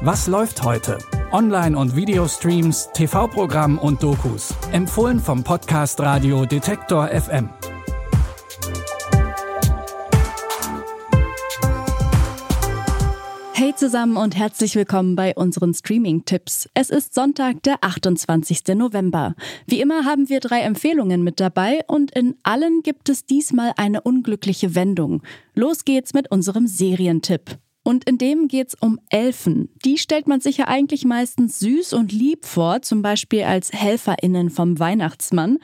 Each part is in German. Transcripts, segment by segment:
Was läuft heute? Online- und Videostreams, TV-Programm und Dokus. Empfohlen vom Podcast Radio Detektor FM. Hey zusammen und herzlich willkommen bei unseren Streaming-Tipps. Es ist Sonntag, der 28. November. Wie immer haben wir drei Empfehlungen mit dabei und in allen gibt es diesmal eine unglückliche Wendung. Los geht's mit unserem Serientipp. Und in dem geht's um Elfen. Die stellt man sich ja eigentlich meistens süß und lieb vor, zum Beispiel als HelferInnen vom Weihnachtsmann.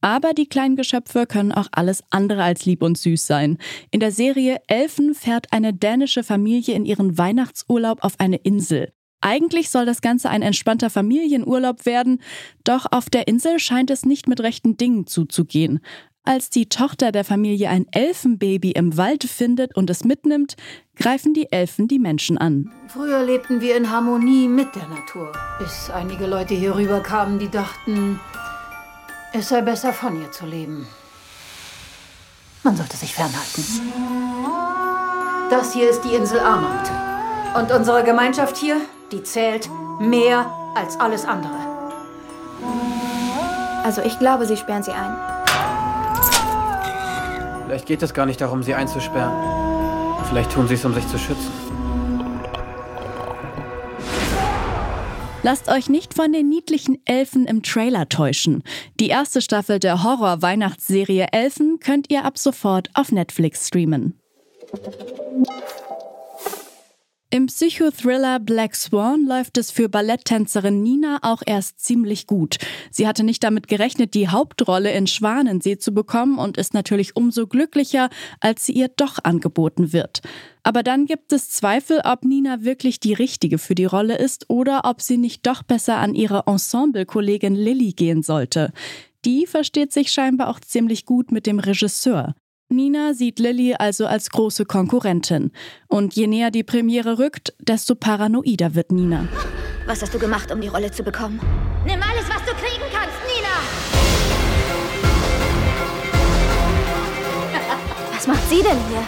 Aber die kleinen Geschöpfe können auch alles andere als lieb und süß sein. In der Serie Elfen fährt eine dänische Familie in ihren Weihnachtsurlaub auf eine Insel. Eigentlich soll das Ganze ein entspannter Familienurlaub werden, doch auf der Insel scheint es nicht mit rechten Dingen zuzugehen. Als die Tochter der Familie ein Elfenbaby im Wald findet und es mitnimmt, greifen die Elfen die Menschen an. Früher lebten wir in Harmonie mit der Natur, bis einige Leute hier rüber kamen, die dachten, es sei besser von ihr zu leben. Man sollte sich fernhalten. Das hier ist die Insel Armand. Und unsere Gemeinschaft hier, die zählt mehr als alles andere. Also ich glaube, sie sperren sie ein. Vielleicht geht es gar nicht darum, sie einzusperren. Vielleicht tun sie es, um sich zu schützen. Lasst euch nicht von den niedlichen Elfen im Trailer täuschen. Die erste Staffel der Horror-Weihnachtsserie Elfen könnt ihr ab sofort auf Netflix streamen. Im Psychothriller Black Swan läuft es für Balletttänzerin Nina auch erst ziemlich gut. Sie hatte nicht damit gerechnet, die Hauptrolle in Schwanensee zu bekommen und ist natürlich umso glücklicher, als sie ihr doch angeboten wird. Aber dann gibt es Zweifel, ob Nina wirklich die richtige für die Rolle ist oder ob sie nicht doch besser an ihre Ensemble-Kollegin Lilly gehen sollte. Die versteht sich scheinbar auch ziemlich gut mit dem Regisseur. Nina sieht Lilly also als große Konkurrentin. Und je näher die Premiere rückt, desto paranoider wird Nina. Was hast du gemacht, um die Rolle zu bekommen? Nimm alles, was du kriegen kannst, Nina! Was macht sie denn hier?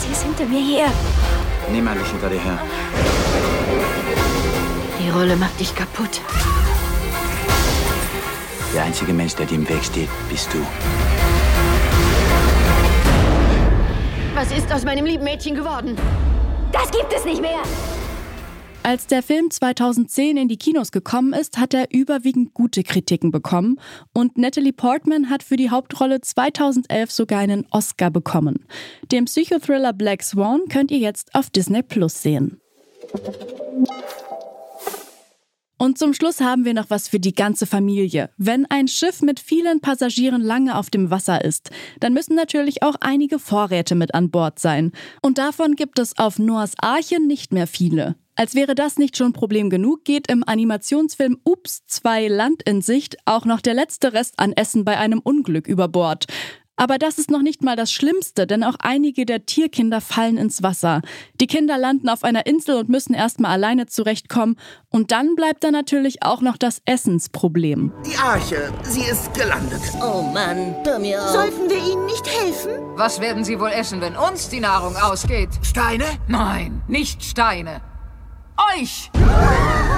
Sie ist hinter mir her. Niemand ist hinter dir her. Die Rolle macht dich kaputt. Der einzige Mensch, der dir im Weg steht, bist du. Was ist aus meinem lieben Mädchen geworden? Das gibt es nicht mehr! Als der Film 2010 in die Kinos gekommen ist, hat er überwiegend gute Kritiken bekommen und Natalie Portman hat für die Hauptrolle 2011 sogar einen Oscar bekommen. Den Psychothriller Black Swan könnt ihr jetzt auf Disney Plus sehen. Und zum Schluss haben wir noch was für die ganze Familie. Wenn ein Schiff mit vielen Passagieren lange auf dem Wasser ist, dann müssen natürlich auch einige Vorräte mit an Bord sein. Und davon gibt es auf Noahs Arche nicht mehr viele. Als wäre das nicht schon Problem genug, geht im Animationsfilm Ups 2 Land in Sicht auch noch der letzte Rest an Essen bei einem Unglück über Bord. Aber das ist noch nicht mal das Schlimmste, denn auch einige der Tierkinder fallen ins Wasser. Die Kinder landen auf einer Insel und müssen erstmal alleine zurechtkommen. Und dann bleibt da natürlich auch noch das Essensproblem. Die Arche, sie ist gelandet. Oh Mann, hör mir auf. Sollten wir ihnen nicht helfen? Was werden sie wohl essen, wenn uns die Nahrung ausgeht? Steine? Nein, nicht Steine. Euch!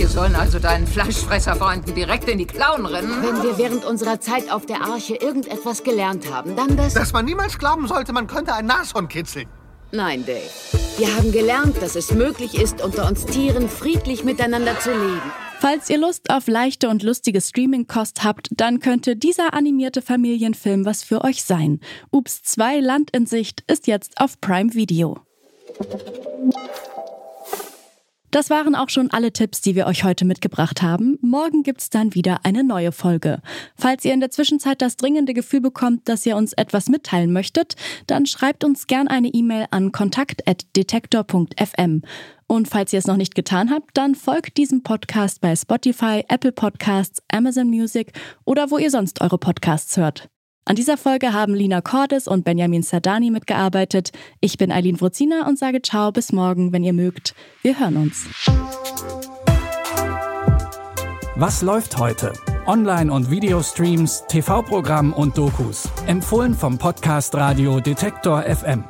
Wir sollen also deinen Fleischfresserfreunden direkt in die Klauen rennen? Wenn wir während unserer Zeit auf der Arche irgendetwas gelernt haben, dann das... Dass man niemals glauben sollte, man könnte ein Nashorn kitzeln. Nein, Dave. Wir haben gelernt, dass es möglich ist, unter uns Tieren friedlich miteinander zu leben. Falls ihr Lust auf leichte und lustige Streaming-Kost habt, dann könnte dieser animierte Familienfilm was für euch sein. Ups 2 Land in Sicht ist jetzt auf Prime Video. Das waren auch schon alle Tipps, die wir euch heute mitgebracht haben. Morgen gibt's dann wieder eine neue Folge. Falls ihr in der Zwischenzeit das dringende Gefühl bekommt, dass ihr uns etwas mitteilen möchtet, dann schreibt uns gern eine E-Mail an kontakt.detektor.fm. Und falls ihr es noch nicht getan habt, dann folgt diesem Podcast bei Spotify, Apple Podcasts, Amazon Music oder wo ihr sonst eure Podcasts hört. An dieser Folge haben Lina Cordes und Benjamin Sardani mitgearbeitet. Ich bin Eileen Wrozina und sage ciao bis morgen, wenn ihr mögt. Wir hören uns. Was läuft heute? Online- und Videostreams, TV-Programm und Dokus. Empfohlen vom Podcast Radio Detektor FM.